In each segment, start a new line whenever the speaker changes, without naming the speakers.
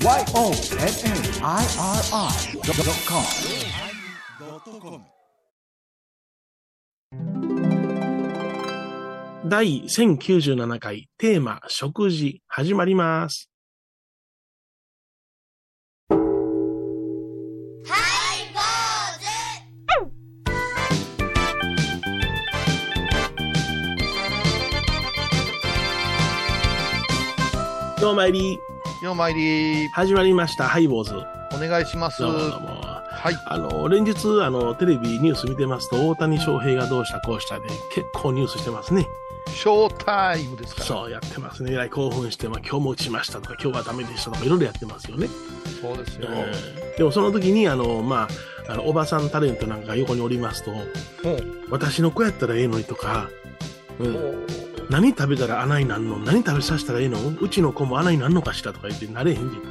YONNIRI.com
第1097回テーマ食事始まります。どうも参り、
ようまいり、
始まりました、ハイボーズ。
お願いします。
どうもどうも
はい。
あの、連日、あの、テレビニュース見てますと、大谷翔平がどうしたこうしたで、結構ニュースしてますね。
ショータイムですから。
そう、やってますね。えらい興奮して、まあ、今日も打ちましたとか、今日はダメでしたとか、いろいろやってますよね。
そうですよ。
えーでもその時に、あの、まあ、あの、おばさんタレントなんかが横におりますと、
も
私の子やったらええのにとか、う
う、
ん、何食べたら穴になんの？何食べさせたらええの？うちの子も穴になんのかしらとか言って、なれへんじゃん。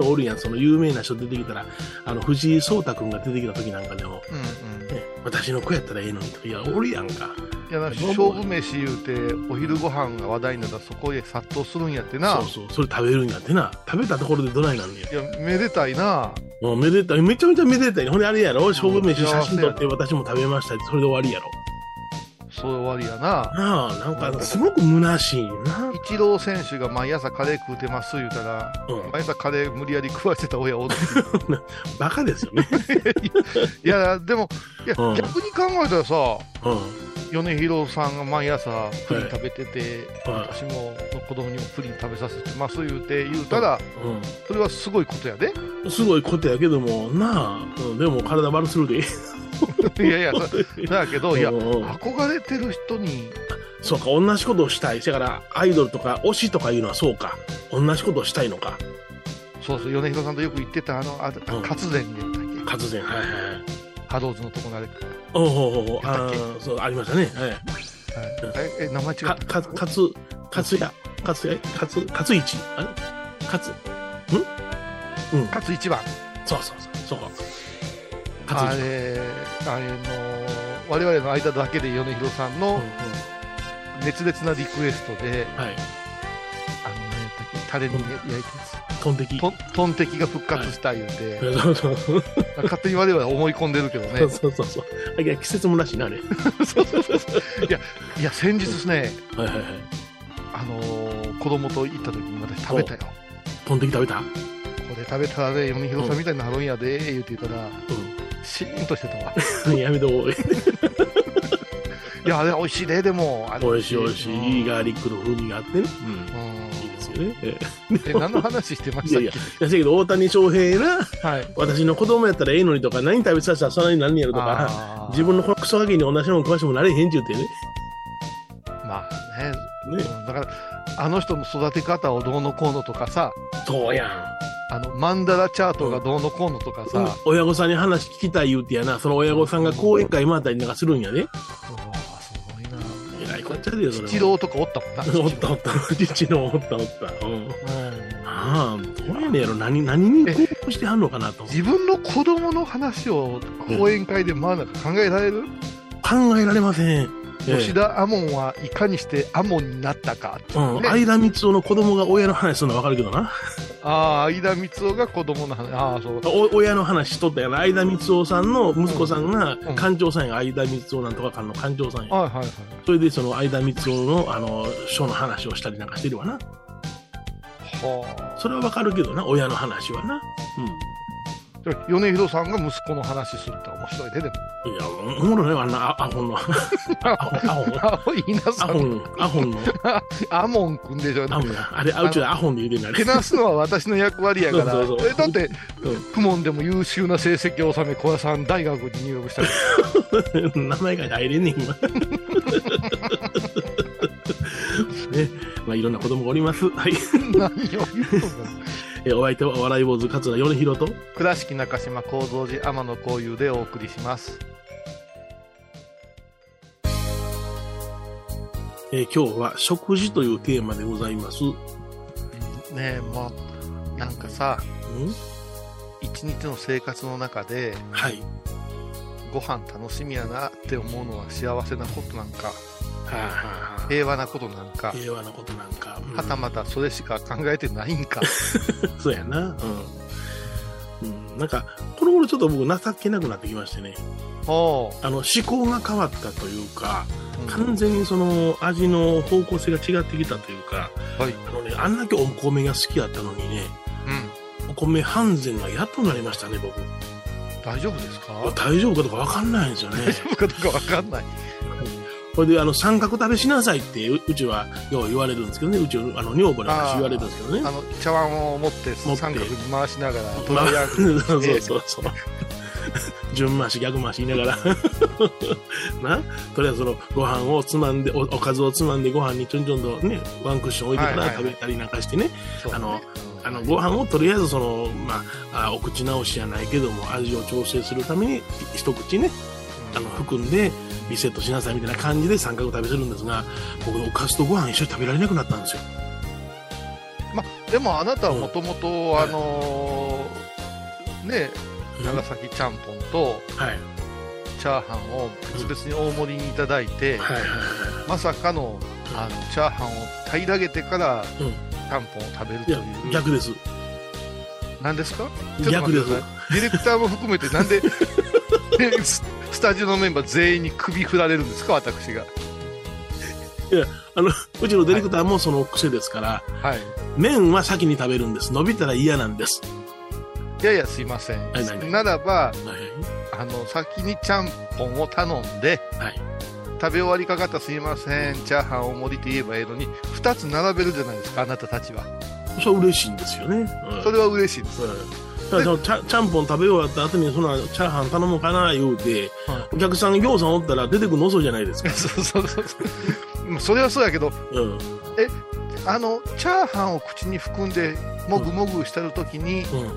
おるやん、その有名な人出てきたら、あの、藤井聡太君が出てきた時なんかでも、
うんうん。
ね、私の子やったらええのにとか、いや、おるやんか。
いや、勝負飯言うて、お昼ご飯が話題になったらそこへ殺到するんやってな。
そうそう、それ食べるんやってな。食べたところでどないなんねや。
いや、めでたいな。
もうめでたい、めちゃめちゃめでたい。ほんであれやろ？勝負飯
うん
写真撮って私も食べましたって、それで終わりやろ。
そう終わりやな。
なあ、なんかすごく虚しいな。
イチロー選手が毎朝カレー食うてます言うたら、
うん
毎朝カレー無理やり食わせた親おる。
バカですよね。
いや、でも、いや、
うん
逆に考えたらさ、
うん。
米広さんが毎朝プリン食べてて、
はい
私も子供にもプリン食べさせてます言うて言うたら、
う
それはすごいことやで。
ん。すごいことやけども、なあ、うん、でも体悪するで。
いやいや、そだけど、いや、憧れてる人に、
そうか、同じことをしたい。だから、アイドルとか推しとかいうのはそうか。同じことをしたいのか。
そうそう、米広さんとよく言ってた、あの、あ
うん
活前に言ったっけ、
活前、はいはいはい。
ハローズのとこのあれ、
おうおうおうあそう、ありましたね。はい。
え、え名前違
か
っ、た
か、かつ、かつや、かつや、かつ、かついち。あれ？かつ、ん？うん。
勝一番。
そうそうそう、そうか。
あれ、あれの、我々の間だけで米広さん
うんうん
の熱烈なリクエストで、
はい。
あの、何やったっけ、タレに焼いたや
トンテキ
つ。。トンテキが復活した言うて、
そうそうそう。
勝手に我々は思い込んでるけどね。
そうそうそういや季節もらしいな、あれ。
そうそうそうそう いや、いや、先日ですね、
はいはいはい。
あのー子供と行った時に私食べたよ。
トンテキ食べた？
これ食べたらね、米広さんみたいになるんやで、言うてたら、シーンとしてたわ。
うん。やめとこう。
いや、あれ美味しいで、でも。
美味しい美味しい。いい
が。
ガーリックの風味があってね。うん。
うん
いいですよね。え
え、何の話してま
いやいや、
したっけ？
いやだけど大谷翔平な、
はい。
私の子供やったらええのにとか、何食べさせたらそんなになんねやろとか、自分のこのクソガキに同じもの食わしてもなれへんって言ってね。
まあね、うん
ね。
だから、あの人の育て方をどうのこうのとかさ、
そうやん。
あの、マンダラチャートがどうのこうのとかさ、
うん親御さんに話聞きたい言うてやな、その親御さんが講演会回ったりなんかするんやで。
うわすごいな。
えらいこっちゃでよ、それは。
一郎とかおったもんな。
おったおった。父のおったおった。うん。
うん
ああ、どうやねんやろ。何、何に興奮してはんのかなと。
自分の子供の話を講演会でまあなんか考えられる、
考えられません。ええ
吉田アモンはいかにしてアモンになったかって
うん。
ね
相田光夫の子供が親の話するのはわかるけどな。
ああ相田光夫が子供の話ああそう
お親の話しとったやな。相田光夫さんの息子さんが
ん
館長さんや。相田光夫なんとか館の館長さんや。
はいはいはい
それでその相田光夫のあの書の話をしたりなんかしてるわな。
は
それはわかるけどな。親の話はな。
あ米広さんが息子の話するって面白いででも
うん。いや、おもろないわ、あん なあアホの。アホ、アホ。
あ稲
ア
さん
ホン、アホンの、
アモンくんでしょ
アホンや。あれ、あうちでアホンで言うてんな、あれ。
けなすのは私の役割やからだって、
うん
公文でも優秀な成績を収め小屋さん大学に入学したり
名前が入れんねん、今。ね、まあいろんな子供がおります。はい。
何を言うのか
えお相手はお笑い坊主桂米広と、
倉敷中島幸三寺天野幸雄でお送りします
えー今日は食事というテーマでございます。ん
ねえもうなんかさ一日の生活の中で
はい。
ご飯楽しみやなって思うのは幸せなことなんか平和なことなんか、
平和なことなんか。うん
はたまたそれしか考えてないんか。
そうやな。うん。うん、なんか、この頃ちょっと僕情けなくなってきましてね。あの、思考が変わったというか、
うん
完全にその味の方向性が違ってきたというか、
はい。
あのね、あんだけお米が好きやったのにね、
うん。
お米半膳がやっとなりましたね、僕。
大丈夫ですか？
大丈夫かとかわかんないんですよね
大。丈夫かどうかわかんない。
これで、あの、三角食べしなさいってう、うちはよう言われるんですけどね、うち、あの、女房なんか言われるんですけどね。
あの、茶碗を持って三角に回しながら、
まあそうそうそう。順回し逆回し言いながら。な？とりあえずそのご飯をつまんでおおかずをつまんでご飯にちょんちょんとねワンクッション置いてから食べたりなんかしてね、あの
うん。
あのご飯をとりあえずその、まあ、あお口直しじゃないけども味を調整するために一口ねあの含んでリセットしなさいみたいな感じで三角食べするんですが僕おかずとご飯一緒に食べられなくなったんですよ。
でもあなたはもともと、あのーね、長崎ちゃんぽんと
はい。
チャーハンを別々に大盛りにいただいて、まさかのあのチャーハンを平らげてから、
うん。
ちゃんぽんを食べるという。
逆です。
何ですか？
逆です。
ディレクターも含めてなんで ススタジオのメンバー全員に首振られるんですか？私が。
あのうちのディレクターもその癖ですから
はい。
麺は先に食べるんです伸びたら嫌なんです
いやいや、すいません。
はい何
ならば、
はい
あの、先にちゃんぽんを頼んで、
はい
食べ終わりかかったすいません、チャーハン大盛りって言えばええのに、二つ並べるじゃないですか、あなたたちは。
それは嬉しいんですよね。うん
それは嬉しいです。
うんだちゃちゃんぽん食べ終わった後にそんなチャーハン頼もうかな言うて、
は
お客さんぎょうさんおったら出てくるの遅いじゃないですか。
そうそうそうそれはそうやけど、
うん。
あの、チャーハンを口に含んで、もぐもぐしてるときに、
うん。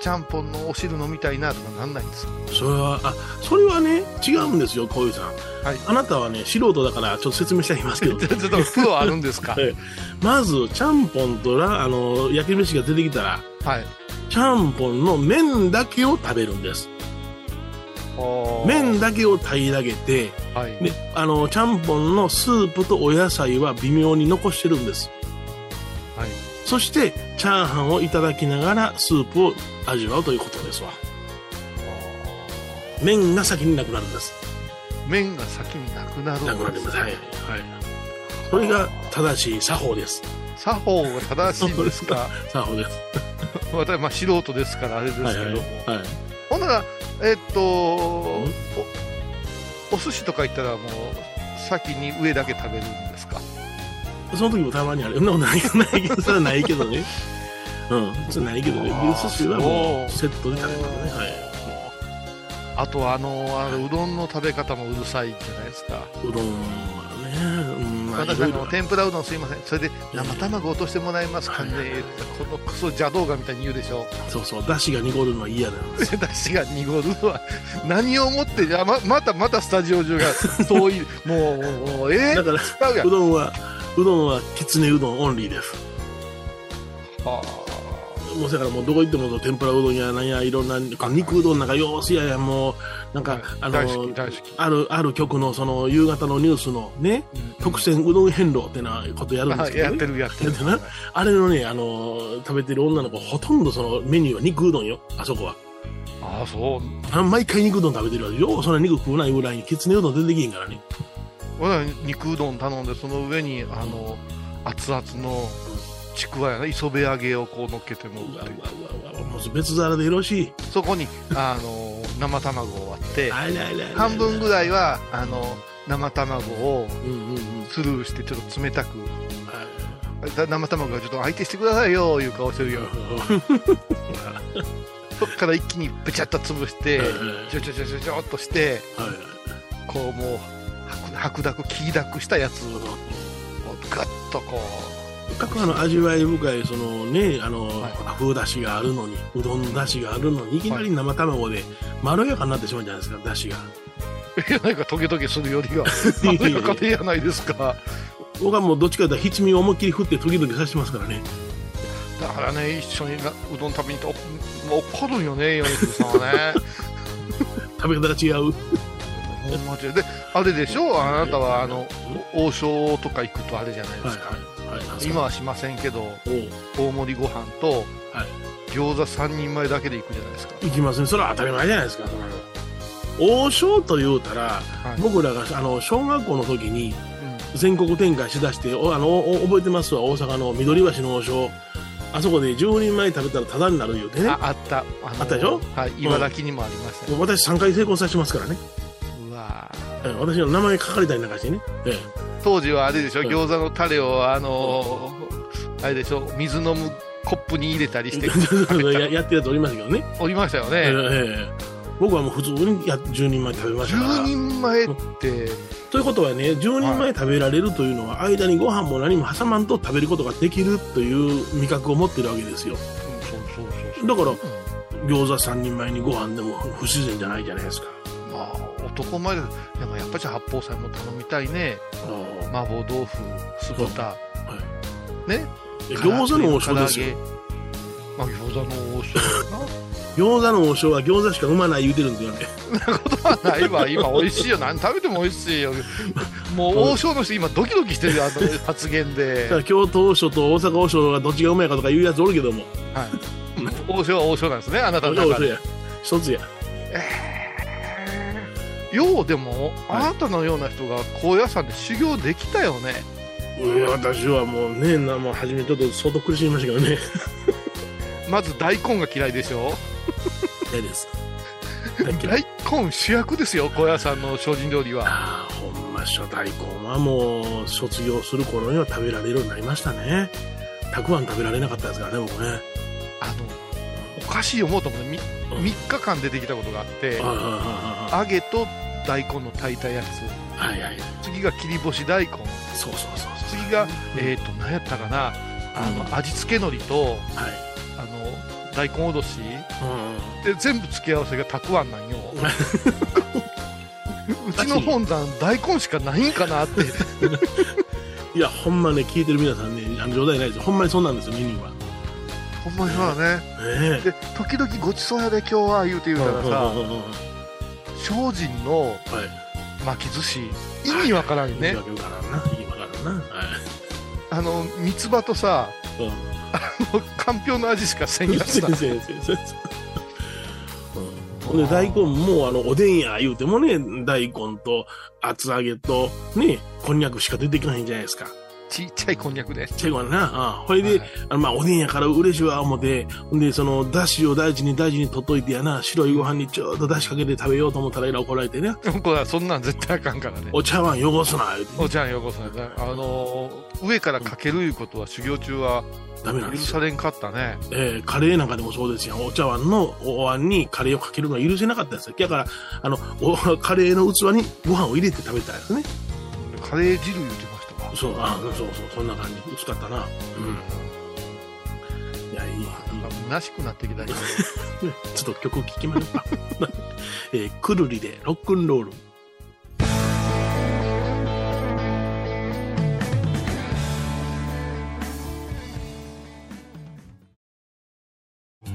ちゃんぽんのお汁飲みたいなとかなんないんですか？
それは、あ、それはね、違うんですよ、こういうさん。
はい
あなたはね、素人だからちょっと説明してあげますけど、
ちょっとプロあるんですか？
は いまず、ちゃんぽんとら、あの、焼き飯が出てきたら、
はい。
ちゃんぽんの麺だけを食べるんです。麺だけを平らげて、
はい。
で、あの、ちゃんぽんのスープとお野菜は微妙に残してるんです。
はい。
そして、チャーハンをいただきながらスープを味わうということですわ。麺が先になくなるんです。
麺が先になくなる
なくなります。はい。はい。これが正しい作法です。
作法が正しいんですか？
作法です。
私、まあ、素人ですからあれですけども、
はいはい。はい。
ほんならえっとおお寿司とか行ったらもう先に上だけ食べるんですか？
その時もたまにある。そんなことないないけど、それはないけどね。うん。それはないけどね。
あー
寿司はもうセットで食べますね。はい。
あとはあのあのうどんの食べ方もうるさいじゃないですか
うどんうん、まあ、い
私天ぷらうどんすいません。それで生卵落としてもらえますかね。このクソ邪道がみたいに言うでしょ。
そうそう、出汁が濁るのは嫌なんです。
出汁が濁るのは何をもってままたまたスタジオ中がそうい。う もうもうえ？
だから、
う
どんは、うどんはきつねうどんオンリーです。
あ
もうだからもうどこ行っても天ぷらうどんやなんやいろんな肉うどんなんかようすややもうなんか、あのあるある局のその夕方のニュースのね特選うどん変動ってなことやるんですけど、
やってる
やってる。な。あれのねあの食べてる女の子ほとんどそのメニューは肉うどんよ。あそこは。
ああそう。
あ毎回肉うどん食べてるわよ。うそんな肉食うないぐらいにきつねうどん出てきへんからね。
俺ら肉うどん頼んでその上にあの熱々のちくわやな磯辺揚げをこう乗っけても
うわうわうわうわもう別皿でよろしい。
そこにあの生卵を割って半分ぐらいはあの生卵をスルーしてちょっと冷たく。生卵がちょっと相手してくださいよいう顔してるよ。そっから一気にべちゃっと潰して
はい
ちょちょちょちょちょっとして
はい
こうもう白白濁黄濁したやつをガッとこ
各あの味わい深いそのねあの、
はい。
風だしがあるのにうどんだしがあるのにい。きなり生卵でまろやかになってしまうじゃないですかだしが。
ういやなんかトゲトゲするよりは。まろやかでやないですか。
僕はもうどっちかというと七味を思いっきり振って時々さしてますからね。
だからね一緒になうどん食べに行っておもう怒るんよね米津さんはね。
食べ方が違う。
であれでしょ？あなたはあの王将とか行くとあれじゃないですか、
はいはいはい
今はしませんけど大盛りご飯と
はい。
餃子3人前だけで行くじゃないですか。
行きませんそれは当たり前じゃないですか王将と言うたら、
はい。
僕らがあの小学校の時に
うん。
全国展開しだしておあのお覚えてますわ大阪の緑橋の王将。あそこで10人前食べたらタダになる言うてね。
ああった。あ
ったでしょ？
はい茨城にもありましたよ、
もう私3回成功させてますからね、
うわ
ええ私の名前書かれたりなんかしてね、え
当時はあれでしょ、
うん。
餃子のタレをあのーあれでしょ？水飲むコップに入れたりして。
え ややってるやつおりますけどね、
おりましたよ
ええ
ね、
ええ。僕はもう普通にや10人前食べましたから。
10人前って、
ということはね10人前食べられるというのは、間にご飯も何も挟まんと食べることができるという味覚を持ってるわけですよ。だから
うん。
餃子3人前にご飯でも不自然じゃないじゃないですか。
まあ男前ででもやっぱり八宝菜も頼みたいね。
あ
麻婆豆腐酢豚。
あはい。
ね？
え餃子の王将ですよ。
まあ餃子の王将
餃子の王将は餃子しか生まない言うてるんですよね。
そんなことはないわ。今美味しいよ。何食べても美味しいよ。もう王将の人今ドキドキしてるよあの 発言で。
京都王将と大阪王将がどっちがうまいかとか言うやつおるけども。
はい、王将は王将なんですねあなたの中で。
王将や。一つや
ようでも、
はい。
あなたのような人が高野山で修行できたよね。
うん私はもうねなもう初めちょっと相当苦しみましたけどね。
まず大根が嫌いでしょ？
嫌です。
大根主役ですよ高野山の精進料理は。
ああほんま初大根はもう卒業する頃には食べられるようになりましたね。たくあん食べられなかったですからね僕ね。
あのおかしい思うと思うね。
うん。
3, 日間出てきたことがあって揚げと大根の炊いたやつ。
はいはいはい。
次が切り干し大根。
そうそうそうそう。
次が、えっ、と何やったかな。あの味付け海苔と
はい。
あの大根おろし。
うん
で全部付け合わせがたくあんなんよ。うちの本山大根しかないんかなって。
いやほんまね聞いてる皆さんねあの冗談ないですよ。ほんまにそうなんですよメニューは
ほんまにそうだね。
ね
で時々ごちそうやで今日は言うて
え
言うたらさ精進の
はい。
巻き寿司。意味わからんよね。
い。いわからんな。いいわからんな。はい。
あの三つ葉とさ
うん。
もうかんぴょうの味しかせんやつだ。
ほんで大根もあのおでんや言うてもね大根と厚揚げとねこんにゃくしか出てきないんじゃないですか
ちっちゃいこんにゃくで。
チェゴはな。あほいで、
はい
あのまあおでんやから嬉しいわ思って。ほんでそのだしを大事に大事に取っといてやな白いご飯にちょうどだしかけて食べようと思ったらえらい怒られてね。
これはそんなん絶対あかんからね。
お茶碗汚すな
おちゃんよこそねあのー上からかけるいうことは修行中は
ダメなんですよ。
許されんかったね。
えーカレーなんかでもそうですよ。お茶碗のお椀にカレーをかけるのは許せなかったんですよ。だから、あの、おカレーの器にご飯を入れて食べたんですね。
カレー汁言うて
そう、あそうそう、そんな感じ。薄かったな。うん。いや、いい。
なんか虚しくなってきたけど
ちょっと曲聴きましょうか。えーくるりでロックンロール。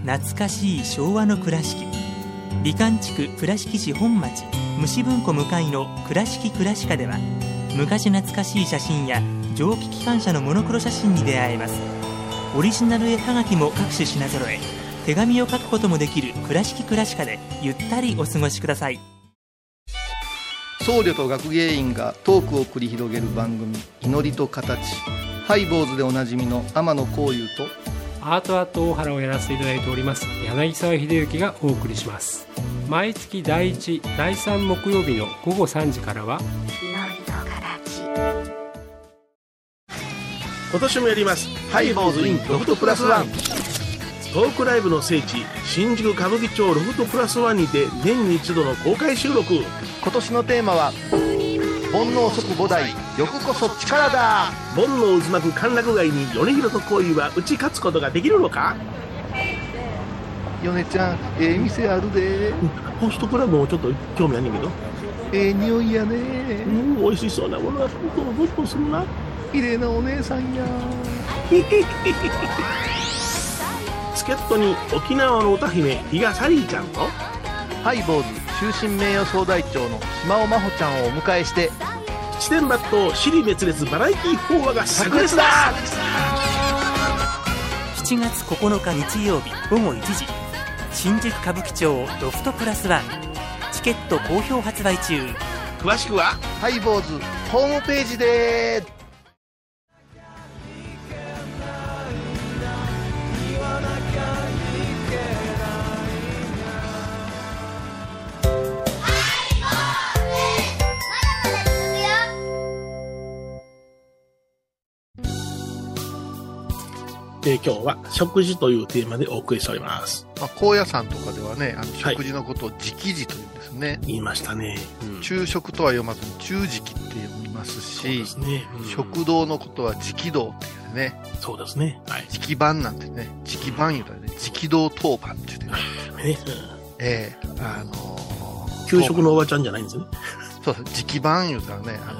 懐かしい昭和の倉敷美観地区倉敷市本町虫文庫向かいの「倉敷倉歯科」では昔懐かしい写真や蒸気機関車のモノクロ写真に出会えます。オリジナル絵はがきも各種品揃え手紙を書くこともできる「倉敷倉歯科」でゆったりお過ごしください。
僧侶と学芸員がトークを繰り広げる番組「祈りと形」ハイボーズでおなじみの天野幸雄と
アートアート大原をやらせていただいております柳沢秀幸がお送りします。毎月第1第3木曜日の午後3時からは
今年もやります。
ハイボーズインロフトプラスワン
トークライブの聖地、新宿歌舞伎町ロフトプラスワンにて年に一度の公開収録。
今年のテーマは「煩悩即菩提欲こそ力だ!
煩悩渦巻く歓楽街に米広と恋は打ち勝つことができるのか」
米ちゃんええ店あるで
ホストクラブもちょっと興味あんねんけど
ええ匂いや
う
ね
ん美味しそうなものは本当ボッとするな
綺麗なお姉さんや。
助っ人に沖縄の歌姫比嘉サリーちゃんと。
ハイボーズ終身名誉総代長の島尾真帆ちゃんをお迎えして
七点抜刀尻滅裂バラエティー法話が炸裂だ。
7月9日日曜日午後1時。新宿歌舞伎町ロフトプラスワン。チケット好評発売中。
詳しくは？
ハイボーズホームページで
えー今日は食事というテーマでお送りしております。
まあ、高野山とかではね、あの
はい。
食事のことを直事というんですね。
言いましたね、うん。
昼食とは読まずに中食って読みます
そう
し、
ですね、うん。
食堂のことは直道っていうね、
そうですね。はい。
直番なんてね、直番言うたらね、直道当番って言ってね、
ね、
ええあのー
給食のおばちゃんじゃないんですね。
そう直番言うたらね、あの、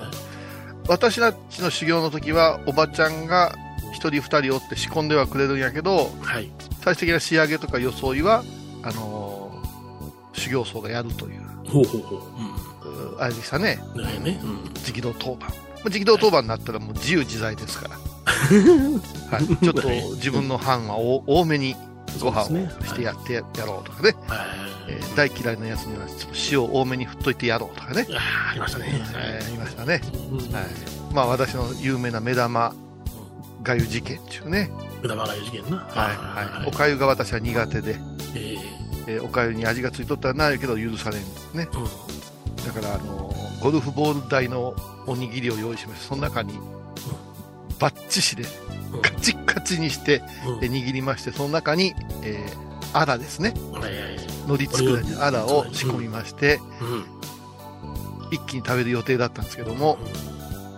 私たちの修行の時は、おばちゃんが一人二人おって仕込んではくれるんやけど、
はい。
最終的な仕上げとか装いは、あのー修行僧がやるという、
ほうほうほう、
うあれでしたね、
ね、うん。
直道当番。まあ直道当番になったらもう自由自在ですから。はい、ちょっと自分の班はお多めにご飯をしてやってやろうとかね、
はい。
えー大嫌いなやつにはちょっと塩多めに振っといてやろうとかね、
あーありましたね、
えー言い。ましたね。
うん
はい。まあ私の有名な目玉がゆ事件っていうね。
目玉がゆ事件な。
はいはい。おかゆが私は苦手で、
え
え。ーおかゆに味がついとったらないけど許されんね。
ーうん。
だからあのーゴルフボール台のおにぎりを用意しまして、その中にバッチシで
うん。
カチッカチにして握りまして、その中に、えー、アラですね。
はいはいはい。
海苔作らアラを仕込みまして、
うん。
一気に食べる予定だったんですけども、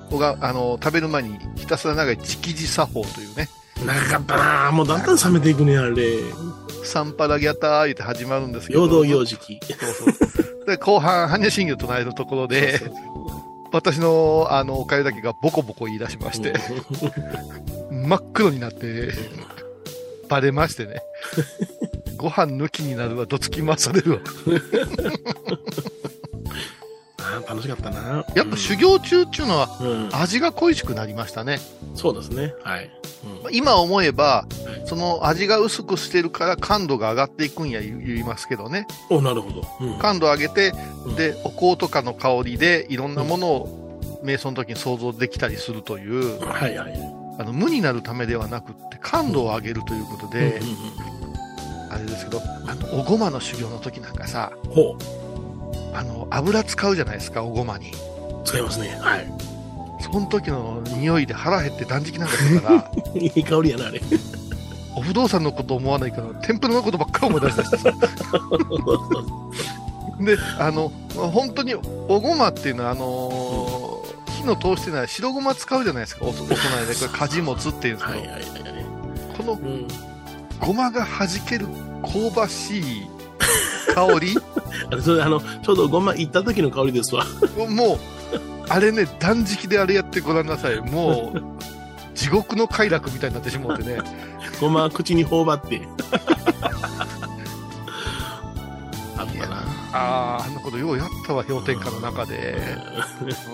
僕が、あのー食べる前にひたすら長い直事作法というね、
長かったなもうだんだん冷めていくねあれ
サンパラギャター言って始まるんですけど。
陽動期
そうそう。で、後半、般若心経唱えるところで、私の、あの、おかゆだけがボコボコ言い出しまして、真っ黒になって、バレましてね。ご飯抜きになるわ、どつき回されるわ。
あー楽しかったな。
やっぱ修行中っていうのは、
うん、
味が恋しくなりましたね。
そうですね。はい、うん。
今思えば
はい、
その味が薄くしてるから感度が上がっていくんや言言いますけどね。
おなるほど、うん。
感度上げて
うん、
で、お香とかの香りでいろんなものを瞑想の時に想像できたりするという、
はいはい
あの無になるためではなくって感度を上げるということで、
うんうん
あれですけど、あの、おごまの修行の時なんかさ、
う。んほ
あの、油使うじゃないですか、おごまに。
う使いますね。はい。
その時の匂いで腹減って断食なんかしてたら、
いい香りやなあれ。
お不動産のこと思わないから、天ぷらのことばっか思い出したし。で、あの、本当に、おごまっていうのは、あのー火の通してない白ごま使うじゃないですか、おお供えで。これ、かじもつっていうんですけど、
はいはいはいはい。
この
うん。
ごまが弾ける香ばしい香り？
あれそれあのちょうどごま行った時の香りですわ
もう、あれね、断食であれやってごらんなさい。もう、地獄の快楽みたいになってしもうてね。
ごま口に頬張って あったな
ああ、あのことようやったわ、氷点下の中で。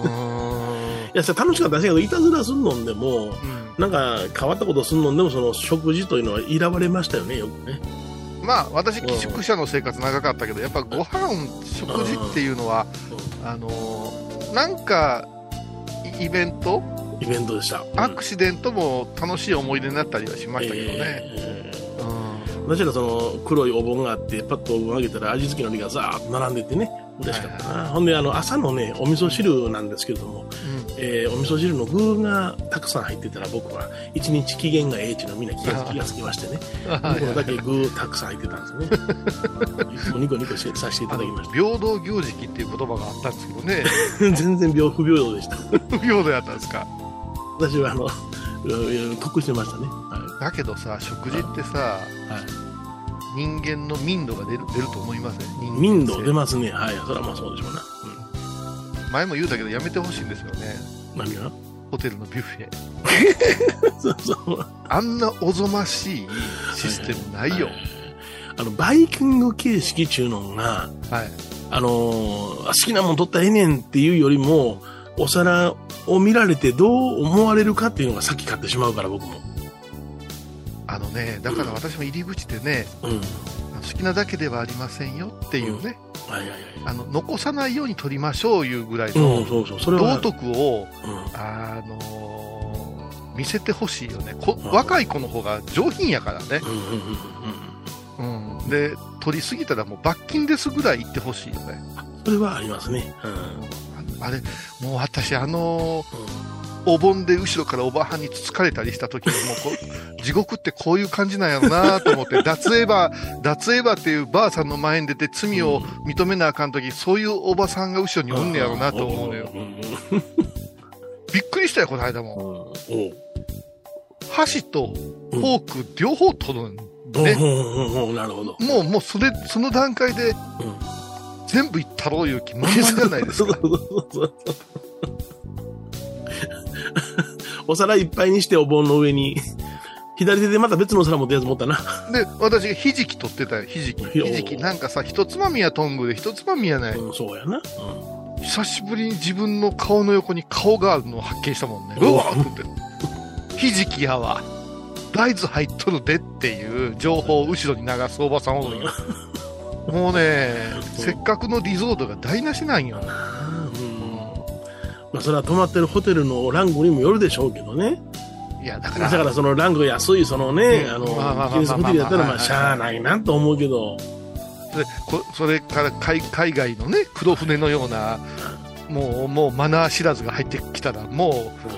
うーん。
いやさ楽しかったですけどいたずらすんのんでも
うん
なんか変わったことすんのんでもその食事というのは選ばれましたよねよくね
まあ、私、寄宿舎の生活長かったけど、やっぱご飯、食事っていうのは、あのーなんか、イイベント？
イベントでした。
アクシデントも楽しい思い出になったりはしましたけどね。
えー
うん。
私らその黒いお盆があってパッとお盆あげたら味付けのりがザーッと並んでてね嬉しかったな、ほんであの朝のねお味噌汁なんですけれども、えーお味噌汁の具がたくさん入ってたら僕は一日機嫌がええっていうのをみんな気が気がつきましてね。
はい。
僕のだけ具たくさん入ってたんですね。いつもニコニコしさせていただきまし
平等行食っていう言葉があったんですけどね。
た 全然病不平等でした。
不平等やったんですか？
私はあのうん得してましたね。は
だけどさ、食事ってさ、
い、はい
人間の民度が出る出ると思いません人間
民度
性
出ますねはいそれはまあそうでしょうな、
前も言うたけどやめてほしいんですよね。
うん、何が？
ホテルのビュッフェ。
そうそう
あんなおぞましいシステムないよ。
あのバイキング形式ちゅうのが
はい。
あのー好きなもん取ったらええねんっていうよりも、お皿を見られてどう思われるかっていうのが先買ってしまうから、僕も。
あのね、だから私も入り口でね、
うん。
好きなだけではありませんよっていうね。あの残さないように取りましょういうぐらい
うん、
の。道徳を、
うん。
あのー見せてほしいよねこ
うん
若い子の方が上品やからね、
うんうんうんうん。
うん、で取りすぎたらもう罰金ですぐらい言ってほしいよね、
それはありますね。
あれもう私あのーお盆で後ろからおばはんにつつかれたりした時にもうこう地獄ってこういう感じなんやろなと思って脱エバ脱エバっていうばあさんの前に出て罪を認めなあかん時そういうおばさんが後ろにおんねやろなと思うのよ。
んん
びっくりしたよこの間
うん
も。箸とフォーク両方取るん。ね。
うん。うん。うん。なるほど。
もうもうそれその段階で
うん。
全部いったろういう気満々じゃないですか
お皿いっぱいにしてお盆の上に、左手でまた別のお皿持ったやつ持ったな。
で私がひじき取ってたよひじき。ひじき。なんかさ一つまみやトングで一つまみやない、
うん、そうやな。
久しぶりに自分の顔の横に顔があるのを発見したもんね。
うわ。
ってひじきやわ。大豆入っとるでっていう情報を後ろに流すおばさんおるもうね せっかくのリゾートが台無しなんよ。
うん。うん。まあ、それは泊まってるホテルのランクにもよるでしょうけどね。
いやだから
だからそのランク安い、そのね、あの、ビジネスホテルやったら、まあ、しゃあないなと思うけど、
それこそれから海海外のね黒船のようなもうもうマナー知らずが入ってきたらもう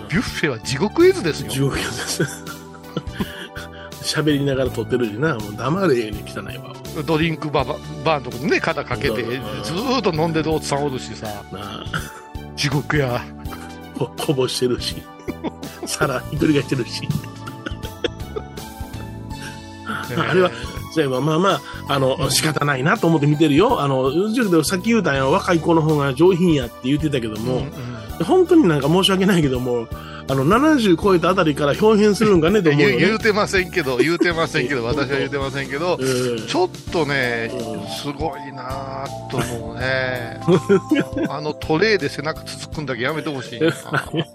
ビュッフェは地獄絵図ですよ。
地獄です。喋りながら撮ってるしな、もう黙れように汚いわ。
ドリンクバーバーのとこにね肩かけてずっと飲んでるおっさんおるしさ。
なあ
地獄や。
ここぼしてるし、皿ひっくり返してるし。あれは、そまあまあ、あの、仕方ないなと思って見てるよ。あの、さっき言うたんや若い子の方が上品やって言ってたけども、
うんうん
本当になんか申し訳ないけども、あの、70超えたあたりから表現するんかねと思うよ、ね。
言うてませんけど言うてませんけど 私は言うてませんけど
うん。
ちょっとね
うん。
すごいなぁと思うね。あのトレーで背中つつくんだけやめてほしいな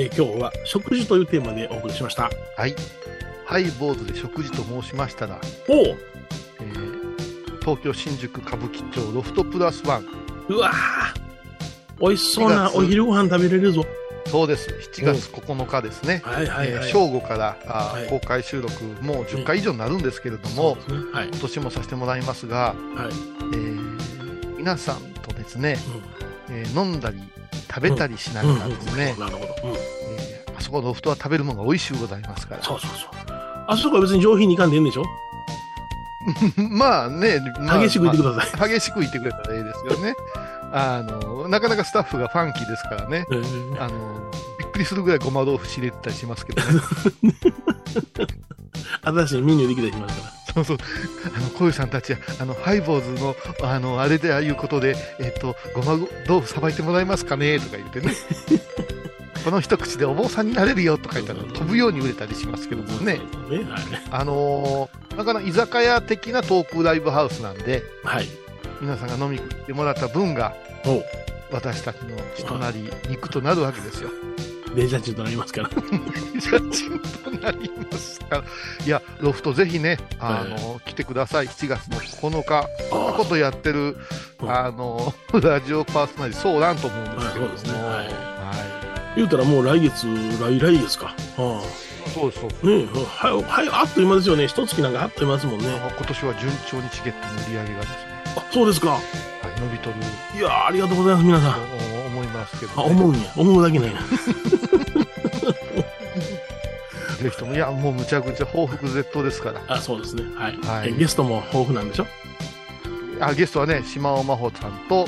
えー今日は食事というテーマでお送りしました。
はいハイボーズで食事と申しましたら、
おう
えー東京新宿歌舞伎町ロフトプラスワン
うわー美味しそうな
4月
お昼ご飯食べれるぞ。
そうです7月9日ですね、
はいはいはい。
えー正午からあー
はい
公開収録もう10回以上になるんですけれども、
そうですね。はい。
今年もさせてもらいますが、
はい。
えー皆さんとですね、えー飲んだり食べたりしながらですね、
なるほど。うん。
えーあそこのロフトは食べるものが美味しゅうございますから
そうそうそう。あそこは別に上品にいかんでええんでしょ？
まあね、まあ
激しく言ってください。
まあ激しく言ってくれたらいいですよね。あの、なかなかスタッフがファンキーですからね。
えー
あの、びっくりするぐらいごま豆腐仕入れてたりしますけどね。
新しいメニューできたりしますから。
そうそう。あの、小遊さんたちは、あの、ハイボーズの、あの、あれでああいうことで、えっ、と、ごま豆腐さばいてもらえますかね？とか言ってね。この一口でお坊さんになれるよ？とか言ったら飛ぶように売れたりしますけどもね。あのーなかなか居酒屋的なトークライブハウスなんで、
はい。
皆さんが飲みに来てもらった分が、私たちの血となり、肉となるわけですよ。
デジャチンとなりますから。
デジャチンとなりますから。いや、ロフトぜひね、あの、来てください。7月の9日。こんなことやってる、あの、ラジオパーソナリティ、そうなんと思うんですけども。
そうですねはい
はい。
言うたらもう来月、来来月か。は
そうです、そう
ねえ、はい、はい、あっという間ですよね。一月なんかあっという間ですもんね。
今年は順調にチケットの売り上げがですね、
あ、そうですか。
はい、伸びとる
いやーありがとうございます、皆さん。
ますけど、
あ、思うんや。思うだけないな。
ぜひとも、いや、もうむちゃくちゃ報復絶倒ですから。
あ、そうですね。はい。
はい
えゲストも豊富なんでしょ？
あゲストはね、島尾真帆さんと、
う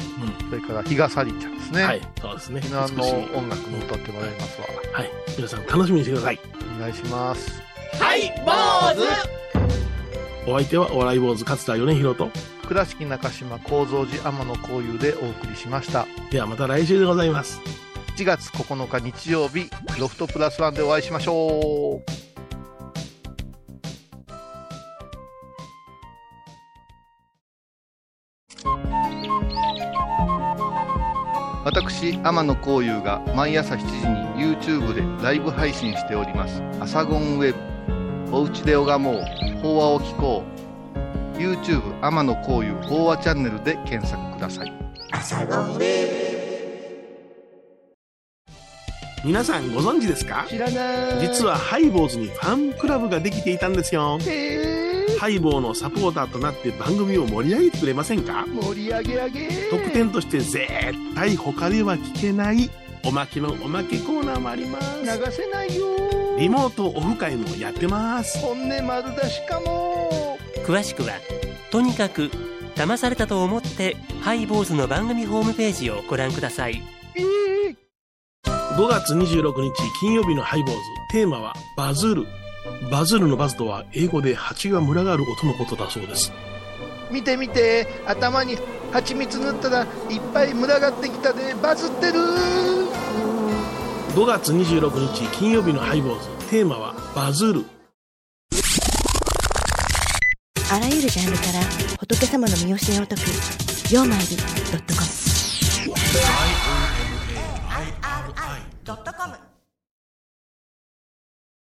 それから比嘉紗里ちゃんですね。
はい。そうですね。
沖縄の音楽も歌ってもらいますわ。
はい。皆さん楽しみにしてください。
お願いします。
お相手はお笑い坊主勝田米宏と。
倉敷中島幸三寺天野幸雄でお送りしました。
ではまた来週でございます。
1月9日日曜日、ロフトプラスワンでお会いしましょう。
私天野幸雄が毎朝7時に YouTube でライブ配信しております「アサゴンウェブ」「おうちで拝もう法話を聞こう」YouTube 天野幸雄法話チャンネルで検索ください。
皆さんご存知ですか？
知らない。
実はハイボーズにファンクラブができていたんですよ。ハイボーのサポーターとなって番組を盛り上げてくれませんか？
盛り上げ上げ。
特典として絶対他では聞けないおまけのおまけコーナーもあります。
流せないよ。
リモートオフ会もやってます。
本音丸出しかも
詳しくはとにかく騙されたと思ってハイボーズの番組ホームページをご覧ください。
5月26日金曜日のハイボーズ。テーマはバズる。バズるのバズとは英語で蜂が群がる音のことだそうです。
見て見て。頭に蜂蜜塗ったらいっぱい群がってきたで。バズってる。
5月26日金曜日のハイボーズ。テーマはバズる
あらゆるジャンルから仏様の身教えを解く「曜マイルドットコム」
ドットコム